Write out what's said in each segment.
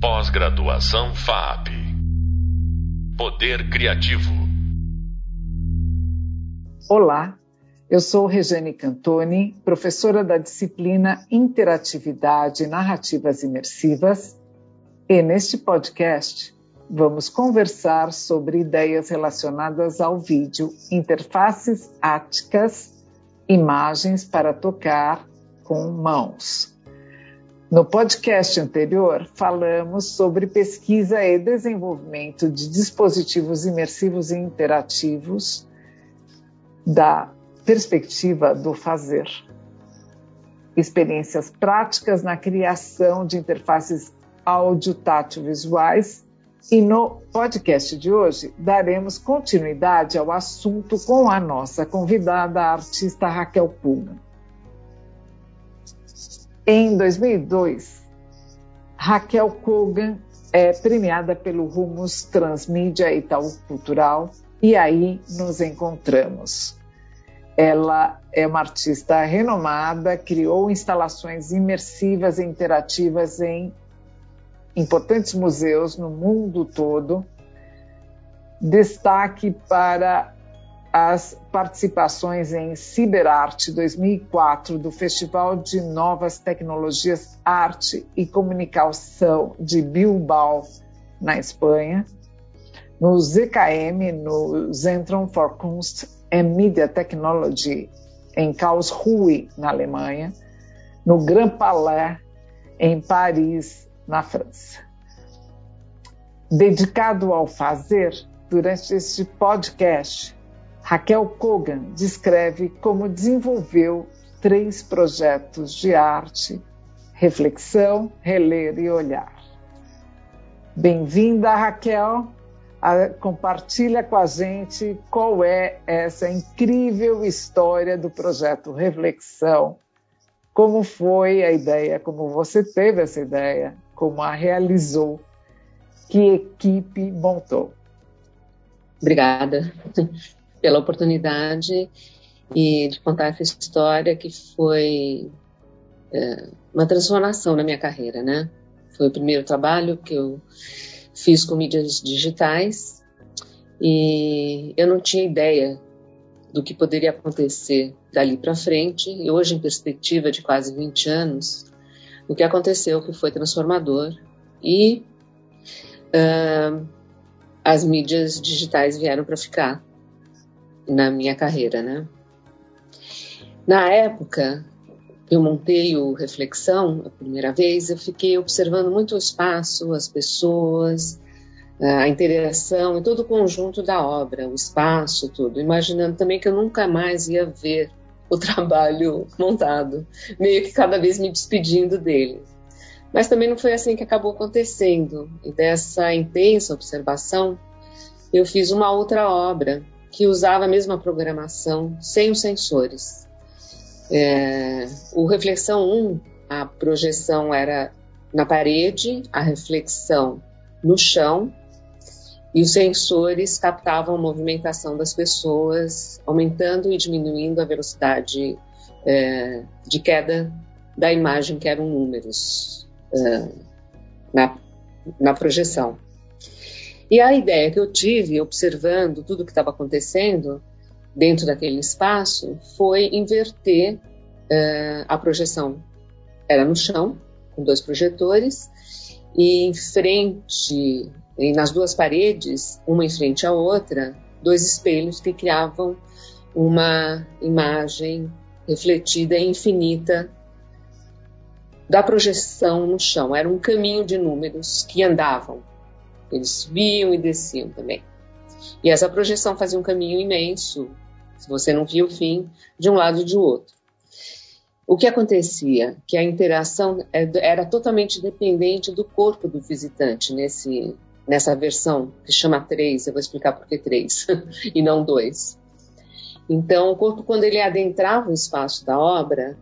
Pós-graduação FAP. Poder Criativo. Olá, eu sou Regiane Cantoni, professora da disciplina Interatividade e Narrativas Imersivas, e neste podcast vamos conversar sobre ideias relacionadas ao vídeo, interfaces áticas, imagens para tocar com mãos. No podcast anterior, falamos sobre pesquisa e desenvolvimento de dispositivos imersivos e interativos da perspectiva do fazer. Experiências práticas na criação de interfaces áudio-tátil-visuais e no podcast de hoje daremos continuidade ao assunto com a nossa convidada, a artista Raquel Puma. Em 2002, Raquel Kogan é premiada pelo Rumos Transmídia Itaú Cultural e aí nos encontramos. Ela é uma artista renomada, criou instalações imersivas e interativas em importantes museus no mundo todo. Destaque para as participações em Ciberarte 2004 do Festival de Novas Tecnologias, Arte e Comunicação de Bilbao, na Espanha, no ZKM, no Zentrum for Kunst and Media Technology, em Karlsruhe, na Alemanha, no Grand Palais, em Paris, na França. Dedicado ao fazer, durante este podcast, Raquel Kogan descreve como desenvolveu três projetos de arte: reflexão, reler e olhar. Bem-vinda, Raquel. A, compartilha com a gente qual é essa incrível história do projeto Reflexão. Como foi a ideia, como você teve essa ideia, como a realizou, que equipe montou. Obrigada pela oportunidade e de contar essa história que foi é, uma transformação na minha carreira, né? Foi o primeiro trabalho que eu fiz com mídias digitais e eu não tinha ideia do que poderia acontecer dali para frente. E hoje, em perspectiva de quase 20 anos, o que aconteceu que foi transformador e uh, as mídias digitais vieram para ficar na minha carreira, né? Na época, eu montei o Reflexão, a primeira vez, eu fiquei observando muito o espaço, as pessoas, a interação e todo o conjunto da obra, o espaço, tudo, imaginando também que eu nunca mais ia ver o trabalho montado, meio que cada vez me despedindo dele. Mas também não foi assim que acabou acontecendo. E dessa intensa observação, eu fiz uma outra obra que usava a mesma programação sem os sensores. É, o Reflexão 1, a projeção era na parede, a reflexão no chão, e os sensores captavam a movimentação das pessoas, aumentando e diminuindo a velocidade é, de queda da imagem, que eram números é, na, na projeção. E a ideia que eu tive, observando tudo o que estava acontecendo dentro daquele espaço, foi inverter uh, a projeção. Era no chão, com dois projetores, e em frente, e nas duas paredes, uma em frente à outra, dois espelhos que criavam uma imagem refletida e infinita da projeção no chão. Era um caminho de números que andavam eles subiam e desciam também. E essa projeção fazia um caminho imenso, se você não via o fim, de um lado e de outro. O que acontecia? Que a interação é era totalmente dependente do corpo do visitante nesse, nessa versão que chama 3, eu vou explicar por que 3 e não 2. Então, o corpo, quando ele adentrava o espaço da obra,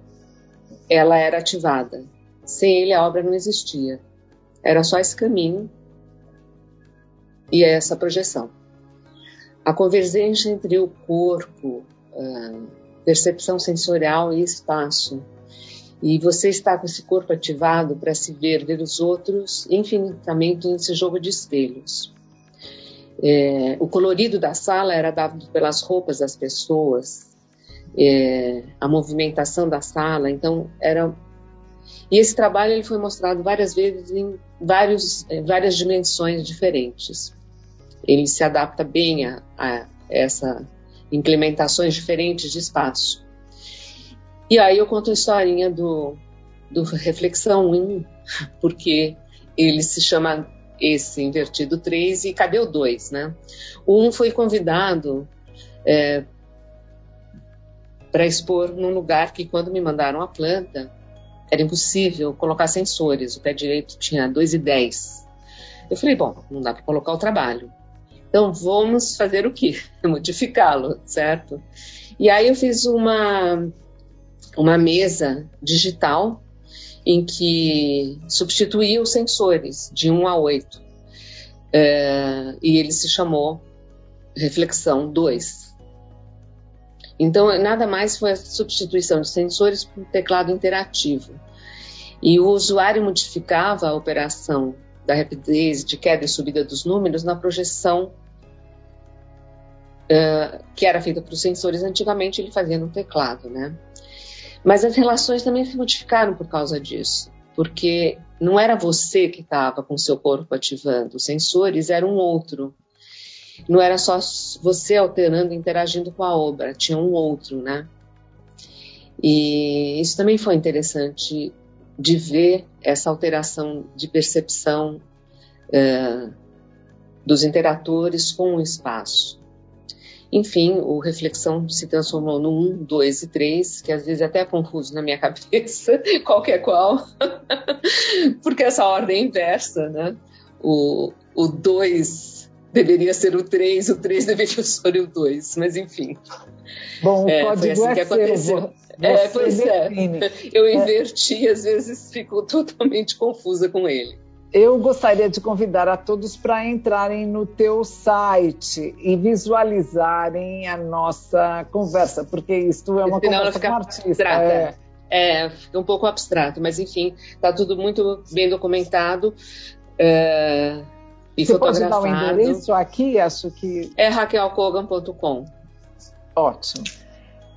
ela era ativada. Sem ele, a obra não existia. Era só esse caminho e é essa projeção. A convergência entre o corpo, percepção sensorial e espaço, E você está com esse corpo ativado para se ver, ver os outros infinitamente nesse jogo de espelhos. É, o colorido da sala era dado pelas roupas das pessoas, é, a movimentação da sala, então era e esse trabalho ele foi mostrado várias vezes em vários, várias dimensões diferentes. Ele se adapta bem a, a essa implementações diferentes de espaço. E aí eu conto a historinha do, do Reflexão 1, porque ele se chama esse invertido 3 e cadê o 2, né? O 1 foi convidado é, para expor num lugar que quando me mandaram a planta era impossível colocar sensores, o pé direito tinha 2,10. Eu falei, bom, não dá para colocar o trabalho. Então vamos fazer o quê? Modificá-lo, certo? E aí eu fiz uma, uma mesa digital em que substituía os sensores de 1 a 8. É, e ele se chamou Reflexão 2. Então, nada mais foi a substituição de sensores por teclado interativo. E o usuário modificava a operação da rapidez de queda e subida dos números na projeção uh, que era feita para os sensores. Antigamente, ele fazia no teclado, né? Mas as relações também se modificaram por causa disso, porque não era você que estava com seu corpo ativando, os sensores eram um outro não era só você alterando, interagindo com a obra, tinha um outro, né? E isso também foi interessante de ver essa alteração de percepção uh, dos interatores com o espaço. Enfim, o Reflexão se transformou no 1, 2 e 3, que às vezes é até é confuso na minha cabeça, qualquer qual, porque essa ordem é inversa, né? O 2 deveria ser o 3, o 3 deveria ser o 2, mas enfim. Bom, o é, código assim é que aconteceu. é, pois é. Eu é. inverti, é. às vezes fico totalmente confusa com ele. Eu gostaria de convidar a todos para entrarem no teu site e visualizarem a nossa conversa, porque isto é uma conversa com artista. É. é, fica um pouco abstrato, mas enfim, está tudo muito bem documentado. É, e Você pode dar o um endereço aqui? Acho que. É raquelcogan.com. Ótimo.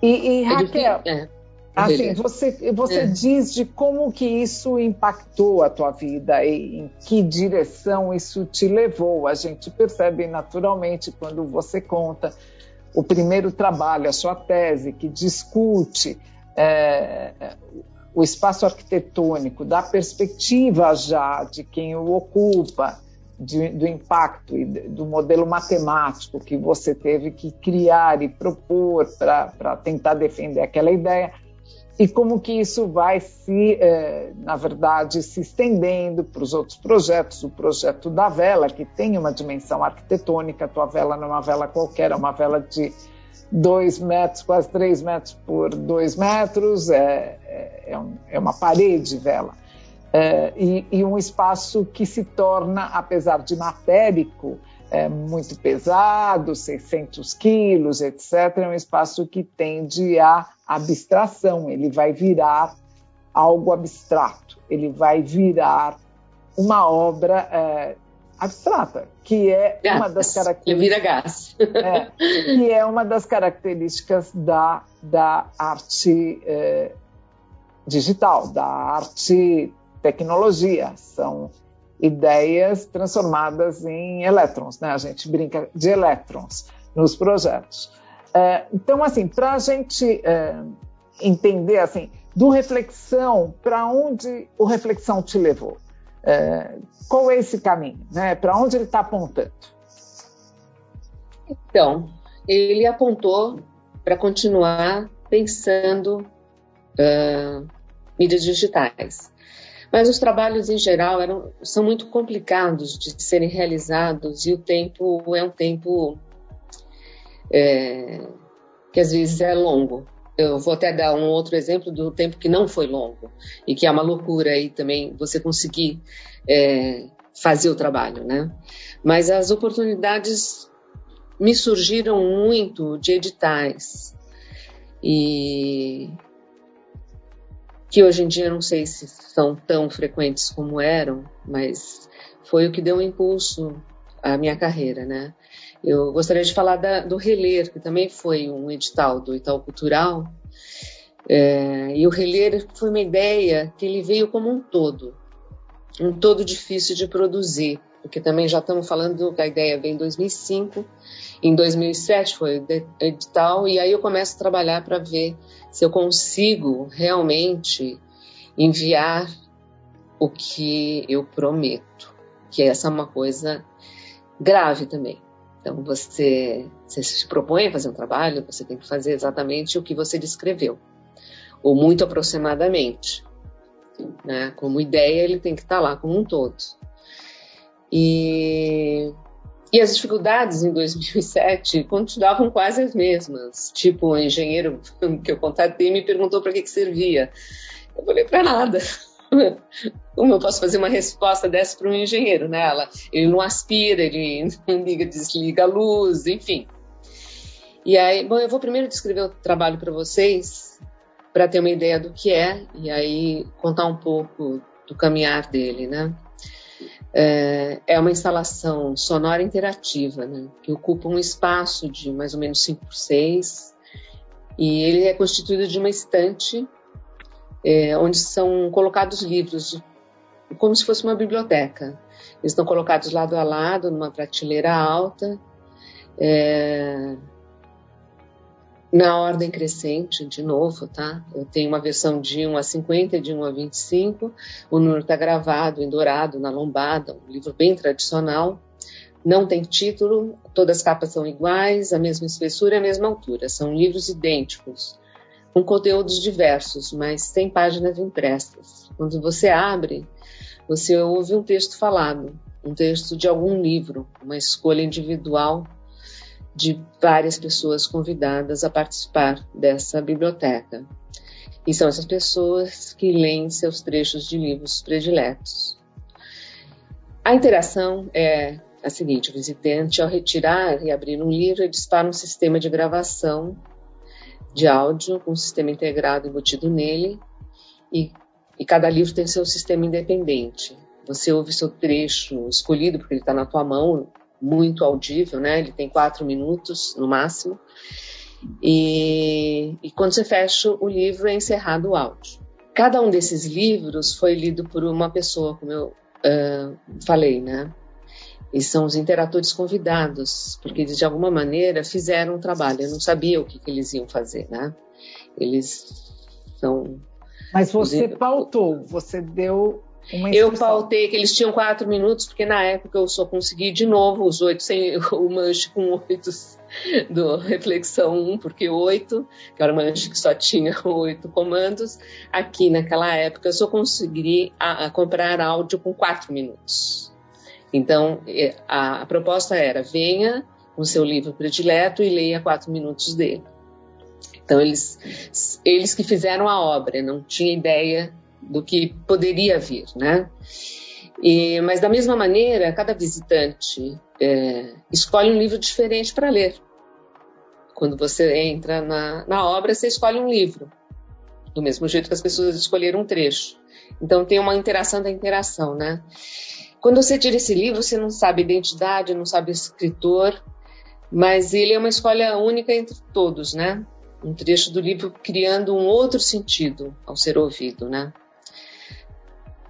E, e Raquel, é, assim, você, você é. diz de como que isso impactou a tua vida e em que direção isso te levou. A gente percebe naturalmente quando você conta o primeiro trabalho, a sua tese, que discute é, o espaço arquitetônico, da perspectiva já de quem o ocupa, de, do impacto e do modelo matemático que você teve que criar e propor para tentar defender aquela ideia e como que isso vai se, eh, na verdade, se estendendo para os outros projetos. O projeto da vela, que tem uma dimensão arquitetônica, a tua vela não é uma vela qualquer, é uma vela de dois metros, quase três metros por dois metros, é, é, é, é uma parede vela. É, e, e, um espaço que se torna, apesar de matérico, é, muito pesado, 600 quilos, etc., é um espaço que tende à abstração, ele vai virar algo abstrato, ele vai virar uma obra é, abstrata, que é uma das características. Vira gás. é, que é uma das características da, da arte é, digital, da arte tecnologia, são ideias transformadas em elétrons, né? A gente brinca de elétrons nos projetos. É, então, assim, para a gente é, entender, assim, do reflexão, para onde o reflexão te levou? É, qual é esse caminho? Né? Para onde ele está apontando? Então, ele apontou para continuar pensando uh, mídias digitais. Mas os trabalhos em geral eram, são muito complicados de serem realizados e o tempo é um tempo é, que às vezes é longo. Eu vou até dar um outro exemplo do tempo que não foi longo e que é uma loucura aí também você conseguir é, fazer o trabalho, né? Mas as oportunidades me surgiram muito de editais e que hoje em dia não sei se são tão frequentes como eram, mas foi o que deu um impulso à minha carreira, né? Eu gostaria de falar da, do Reler, que também foi um edital do Itaú Cultural, é, e o Reler foi uma ideia que ele veio como um todo, um todo difícil de produzir, porque também já estamos falando que a ideia veio em 2005, em 2007 foi edital, e aí eu começo a trabalhar para ver se eu consigo realmente enviar o que eu prometo, que essa é uma coisa grave também. Então, você, você se propõe a fazer um trabalho, você tem que fazer exatamente o que você descreveu, ou muito aproximadamente. Né? Como ideia, ele tem que estar lá como um todo. E, e as dificuldades em 2007 continuavam quase as mesmas. Tipo, o engenheiro que eu contatei me perguntou para que, que servia. Eu falei, para nada. Como eu posso fazer uma resposta dessa para um engenheiro, né? Ela, ele não aspira, ele não liga, desliga a luz, enfim. E aí, bom, eu vou primeiro descrever o trabalho para vocês, para ter uma ideia do que é, e aí contar um pouco do caminhar dele, né? É, é uma instalação sonora interativa, né? Que ocupa um espaço de mais ou menos 5 por 6, e ele é constituído de uma estante é, onde são colocados livros, como se fosse uma biblioteca. Eles estão colocados lado a lado, numa prateleira alta, é, na ordem crescente, de novo, tá? Eu tenho uma versão de 1 a 50, de 1 a 25. O número está gravado em dourado, na lombada, um livro bem tradicional. Não tem título, todas as capas são iguais, a mesma espessura e a mesma altura. São livros idênticos com conteúdos diversos, mas sem páginas impressas. Quando você abre, você ouve um texto falado, um texto de algum livro, uma escolha individual de várias pessoas convidadas a participar dessa biblioteca. E são essas pessoas que leem seus trechos de livros prediletos. A interação é a seguinte: o visitante, ao retirar e abrir um livro, dispara um sistema de gravação de áudio com um sistema integrado embutido nele e, e cada livro tem seu sistema independente. Você ouve seu trecho escolhido porque ele está na tua mão, muito audível, né? Ele tem quatro minutos no máximo. E, e quando você fecha o livro é encerrado o áudio. Cada um desses livros foi lido por uma pessoa, como eu uh, falei, né? E são os interatores convidados, porque eles de alguma maneira fizeram um trabalho. Eu não sabia o que, que eles iam fazer, né? Eles são. Mas você pautou, você deu Eu pautei que eles tinham quatro minutos, porque na época eu só consegui de novo os oito, sem o manche com oito do Reflexão 1, porque oito, que era uma manche que só tinha oito comandos. Aqui naquela época eu só consegui a, a comprar áudio com quatro minutos. Então, a, a proposta era: venha com seu livro predileto e leia quatro minutos dele. Então, eles, eles que fizeram a obra, não tinha ideia do que poderia vir, né? E, mas, da mesma maneira, cada visitante é, escolhe um livro diferente para ler. Quando você entra na, na obra, você escolhe um livro, do mesmo jeito que as pessoas escolheram um trecho. Então, tem uma interação da interação, né? Quando você tira esse livro, você não sabe identidade, não sabe escritor, mas ele é uma escolha única entre todos, né? Um trecho do livro criando um outro sentido ao ser ouvido, né?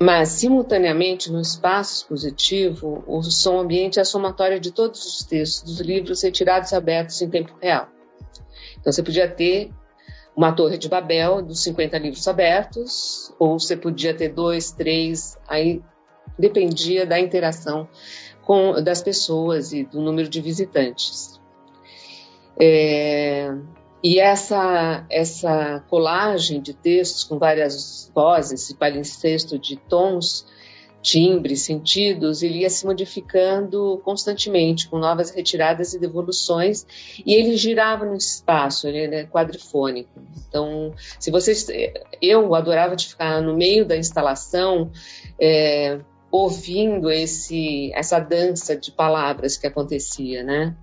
Mas, simultaneamente, no espaço expositivo, o som ambiente é a somatória de todos os textos dos livros retirados e abertos em tempo real. Então, você podia ter uma torre de Babel dos 50 livros abertos, ou você podia ter dois, três, aí dependia da interação com, das pessoas e do número de visitantes. É, e essa, essa colagem de textos com várias vozes e palincesto de tons, timbres, sentidos, ele ia se modificando constantemente, com novas retiradas e devoluções, e ele girava no espaço, ele é quadrifônico. Então, se vocês. Eu adorava de ficar no meio da instalação, é, ouvindo esse, essa dança de palavras que acontecia, né?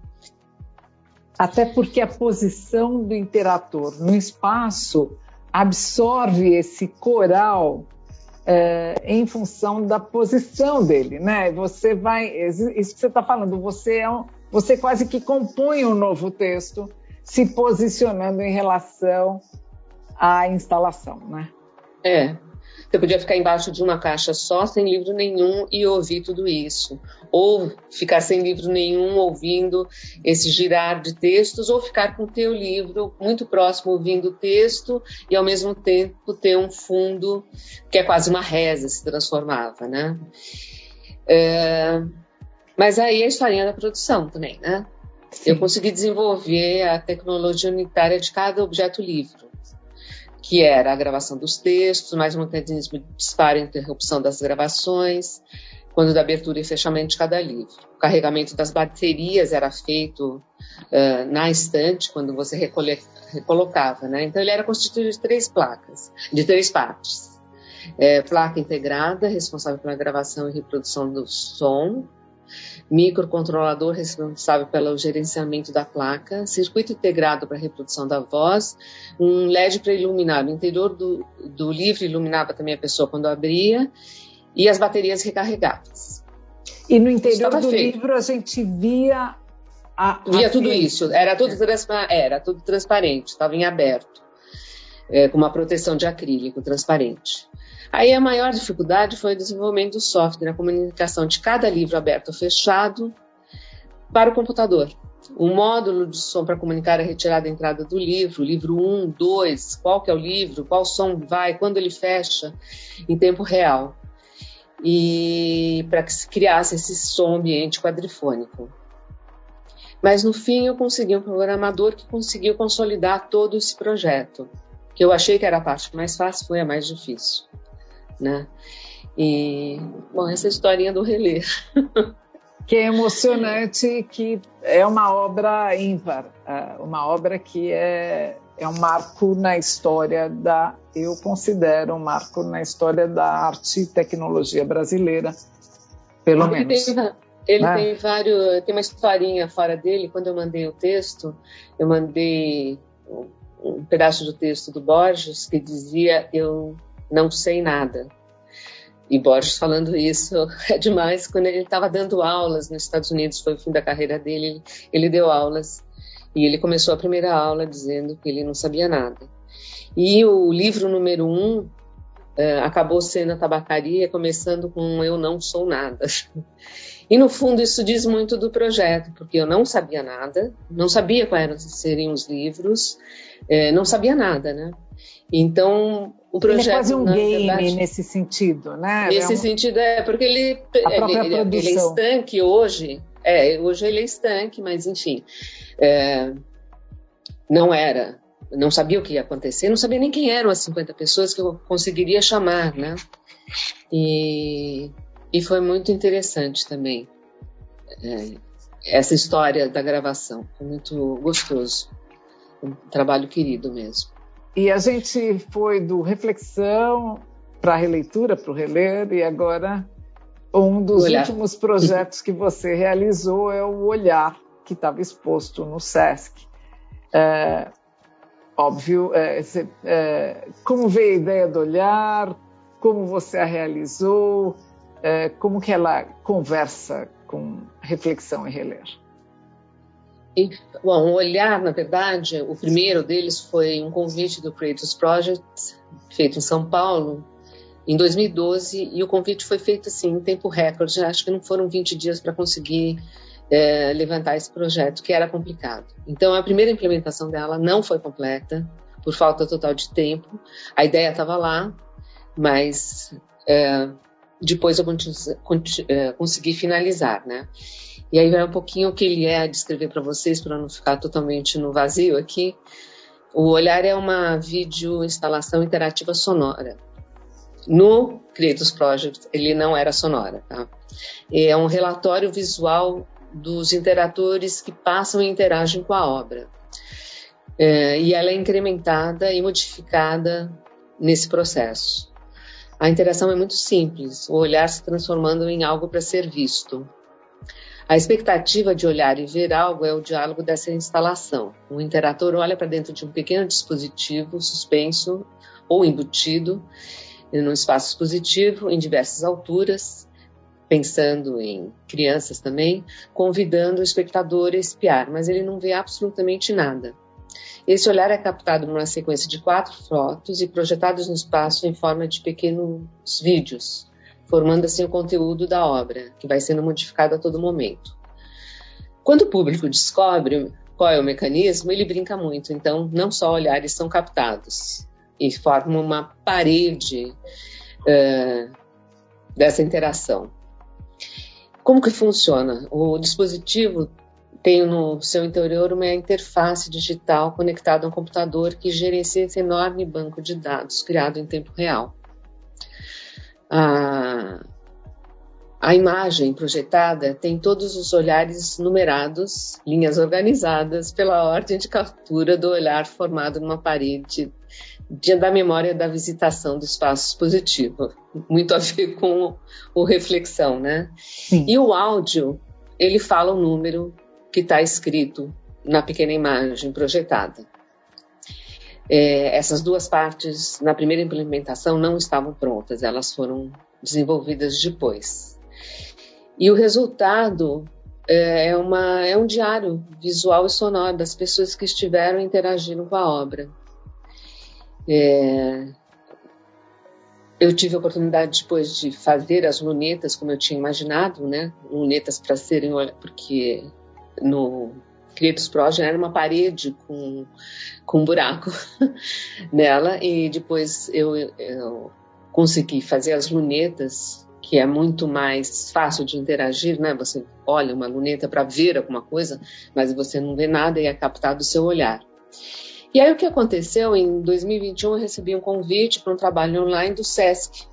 Até porque a posição do interator no espaço absorve esse coral é, em função da posição dele, né? Você vai, isso que você está falando, você é um, você quase que compõe um novo texto se posicionando em relação à instalação, né? É, você podia ficar embaixo de uma caixa só, sem livro nenhum, e ouvir tudo isso. Ou ficar sem livro nenhum, ouvindo esse girar de textos, ou ficar com o teu livro muito próximo, ouvindo o texto, e ao mesmo tempo ter um fundo que é quase uma reza, se transformava, né? É... Mas aí a historinha da produção também, né? Sim. Eu consegui desenvolver a tecnologia unitária de cada objeto livro que era a gravação dos textos, mais um mecanismo de disparo e interrupção das gravações, quando da abertura e fechamento de cada livro. O carregamento das baterias era feito uh, na estante, quando você recolocava, né? Então ele era constituído de três placas, de três partes. É, placa integrada, responsável pela gravação e reprodução do som, microcontrolador responsável pelo gerenciamento da placa, circuito integrado para reprodução da voz, um LED para iluminar. O interior do, do livro iluminava também a pessoa quando abria e as baterias recarregáveis. E no interior do feito. livro a gente via a, via a tudo isso, era tudo, transpa era tudo transparente, estava em aberto, é, com uma proteção de acrílico transparente. Aí a maior dificuldade foi o desenvolvimento do software, a comunicação de cada livro aberto ou fechado para o computador. O módulo de som para comunicar a retirada e entrada do livro, livro 1, 2, qual que é o livro, qual som vai, quando ele fecha, em tempo real. E para que se criasse esse som ambiente quadrifônico. Mas no fim eu consegui um programador que conseguiu consolidar todo esse projeto, que eu achei que era a parte mais fácil, foi a mais difícil né? E, bom, essa historinha do relé. que é emocionante, que é uma obra ímpar, é, uma obra que é, é um marco na história da, eu considero um marco na história da arte e tecnologia brasileira, pelo ele menos. Tem, ele né? tem vários, tem uma historinha fora dele. Quando eu mandei o texto, eu mandei um pedaço do texto do Borges que dizia eu não sei nada. E Borges falando isso é demais. Quando ele estava dando aulas nos Estados Unidos, foi o fim da carreira dele, ele, deu aulas. E ele começou a primeira aula dizendo que ele não sabia nada. E o livro número um uh, acabou sendo a tabacaria, começando com Eu Não Sou Nada. E no fundo isso diz muito do projeto, porque eu não sabia nada, não sabia quais seriam os livros, uh, não sabia nada, né? Então o projeto. Ele é quase um game verdade, nesse sentido, né? Nesse é um... sentido, é, porque ele, ele, ele, ele, é estanque hoje. É, hoje ele é estanque, mas enfim. É, não era. Não sabia o que ia acontecer, não sabia nem quem eram as 50 pessoas que eu conseguiria chamar, né? E, e foi muito interessante também é, essa história da gravação. Foi muito gostoso. Um trabalho querido mesmo. E a gente foi do reflexão para a releitura, para o reler, e agora um dos últimos projetos que você realizou é o Olhar, que estava exposto no SESC. É, óbvio, é, é, como veio a ideia do Olhar, como você a realizou, é, como que ela conversa com reflexão e reler? Bom, o olhar, na verdade, o primeiro deles foi um convite do Creators Project, feito em São Paulo, em 2012, e o convite foi feito assim, em tempo recorde, acho que não foram 20 dias para conseguir é, levantar esse projeto, que era complicado. Então, a primeira implementação dela não foi completa, por falta total de tempo. A ideia estava lá, mas é, depois eu é, consegui finalizar, né? E aí vai um pouquinho o que ele é descrever para vocês, para não ficar totalmente no vazio aqui. O Olhar é uma vídeo instalação interativa sonora. No Creatus Project, ele não era sonora, tá? É um relatório visual dos interatores que passam e interagem com a obra. É, e ela é incrementada e modificada nesse processo. A interação é muito simples, o olhar se transformando em algo para ser visto. A expectativa de olhar e ver algo é o diálogo dessa instalação. O interator olha para dentro de um pequeno dispositivo suspenso ou embutido no espaço expositivo em diversas alturas, pensando em crianças também, convidando o espectador a espiar, mas ele não vê absolutamente nada. Esse olhar é captado numa sequência de quatro fotos e projetados no espaço em forma de pequenos vídeos, formando assim o conteúdo da obra, que vai sendo modificado a todo momento. Quando o público descobre qual é o mecanismo, ele brinca muito, então não só olhares são captados e formam uma parede uh, dessa interação. Como que funciona? O dispositivo tem no seu interior uma interface digital conectada a um computador que gerencia esse enorme banco de dados criado em tempo real. A, a imagem projetada tem todos os olhares numerados, linhas organizadas pela ordem de captura do olhar formado numa parede dia da memória da visitação do espaço expositivo, muito a ver com o, reflexão, né? Sim. E o áudio, ele fala o número que está escrito na pequena imagem projetada. É, essas duas partes, na primeira implementação, não estavam prontas, elas foram desenvolvidas depois. E o resultado é, é uma, é um diário visual e sonoro das pessoas que estiveram interagindo com a obra. É, eu tive a oportunidade depois de fazer as lunetas como eu tinha imaginado, né? Lunetas para serem, porque no Creatus Project era uma parede com, com um buraco nela e depois eu, eu consegui fazer as lunetas que é muito mais fácil de interagir, né? Você olha uma luneta para ver alguma coisa, mas você não vê nada e é captado o seu olhar. E aí o que aconteceu? Em 2021 eu recebi um convite para um trabalho online do SESC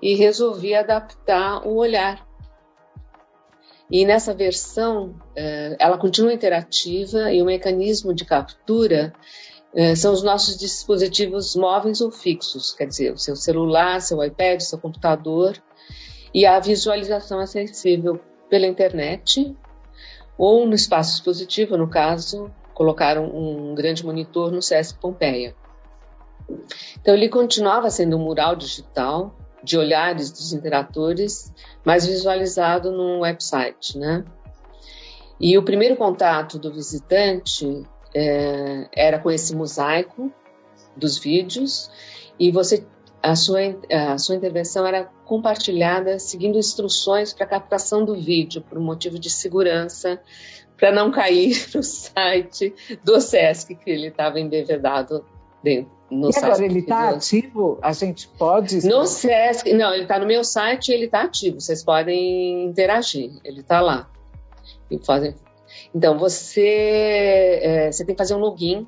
e resolvi adaptar o olhar. E nessa versão, eh, ela continua interativa e o mecanismo de captura eh, são os nossos dispositivos móveis ou fixos, quer dizer, o seu celular, seu iPad, seu computador, e a visualização sensível pela internet ou no espaço expositivo, no caso, colocaram um grande monitor no SESC Pompeia. Então ele continuava sendo um mural digital de olhares dos interatores, mas visualizado num website, né? E o primeiro contato do visitante é, era com esse mosaico dos vídeos e você a sua, a sua intervenção era compartilhada seguindo instruções para captação do vídeo por motivo de segurança para não cair no site do SESC que ele estava embebedado dentro. No e agora ele está ativo? A gente pode? No SESC, não, ele está no meu site e ele está ativo. Vocês podem interagir, ele está lá. E fazem... Então você, é, você tem que fazer um login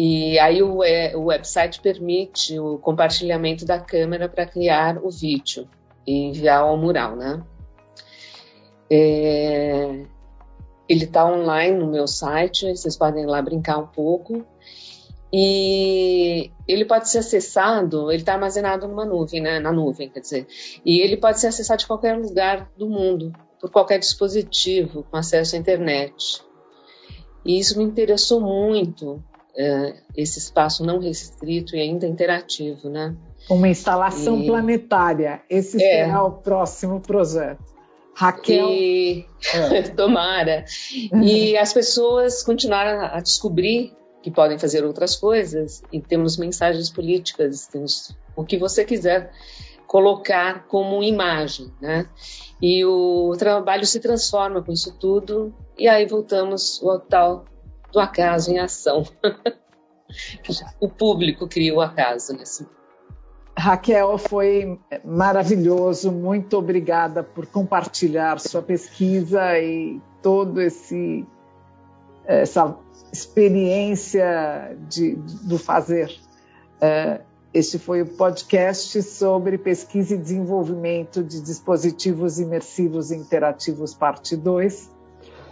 e aí o, é, o website permite o compartilhamento da câmera para criar o vídeo e enviar ao mural, né? É, ele está online no meu site, vocês podem ir lá brincar um pouco. E ele pode ser acessado, ele está armazenado numa nuvem, né? na nuvem, quer dizer. E ele pode ser acessado de qualquer lugar do mundo, por qualquer dispositivo com acesso à internet. E isso me interessou muito, é, esse espaço não restrito e ainda interativo, né? Uma instalação e... planetária. Esse é. será o próximo projeto. Raquel. E... É. Tomara. E as pessoas continuaram a descobrir que podem fazer outras coisas e temos mensagens políticas, temos o que você quiser colocar como imagem, né? E o trabalho se transforma com isso tudo e aí voltamos ao tal do acaso em ação. o público cria o acaso nesse Raquel, foi maravilhoso. Muito obrigada por compartilhar sua pesquisa e todo esse essa experiência de, do fazer. É, este foi o podcast sobre pesquisa e desenvolvimento de dispositivos imersivos interativos, parte 2.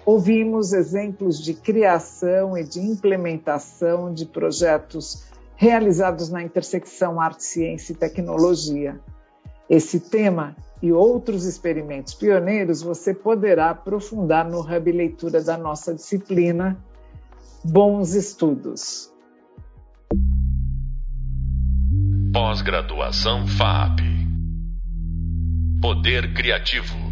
Ouvimos exemplos de criação e de implementação de projetos realizados na intersecção arte, ciência e tecnologia. Esse tema e outros experimentos pioneiros você poderá aprofundar no Hub Leitura da nossa disciplina. Bons estudos! Pós-graduação FAP Poder Criativo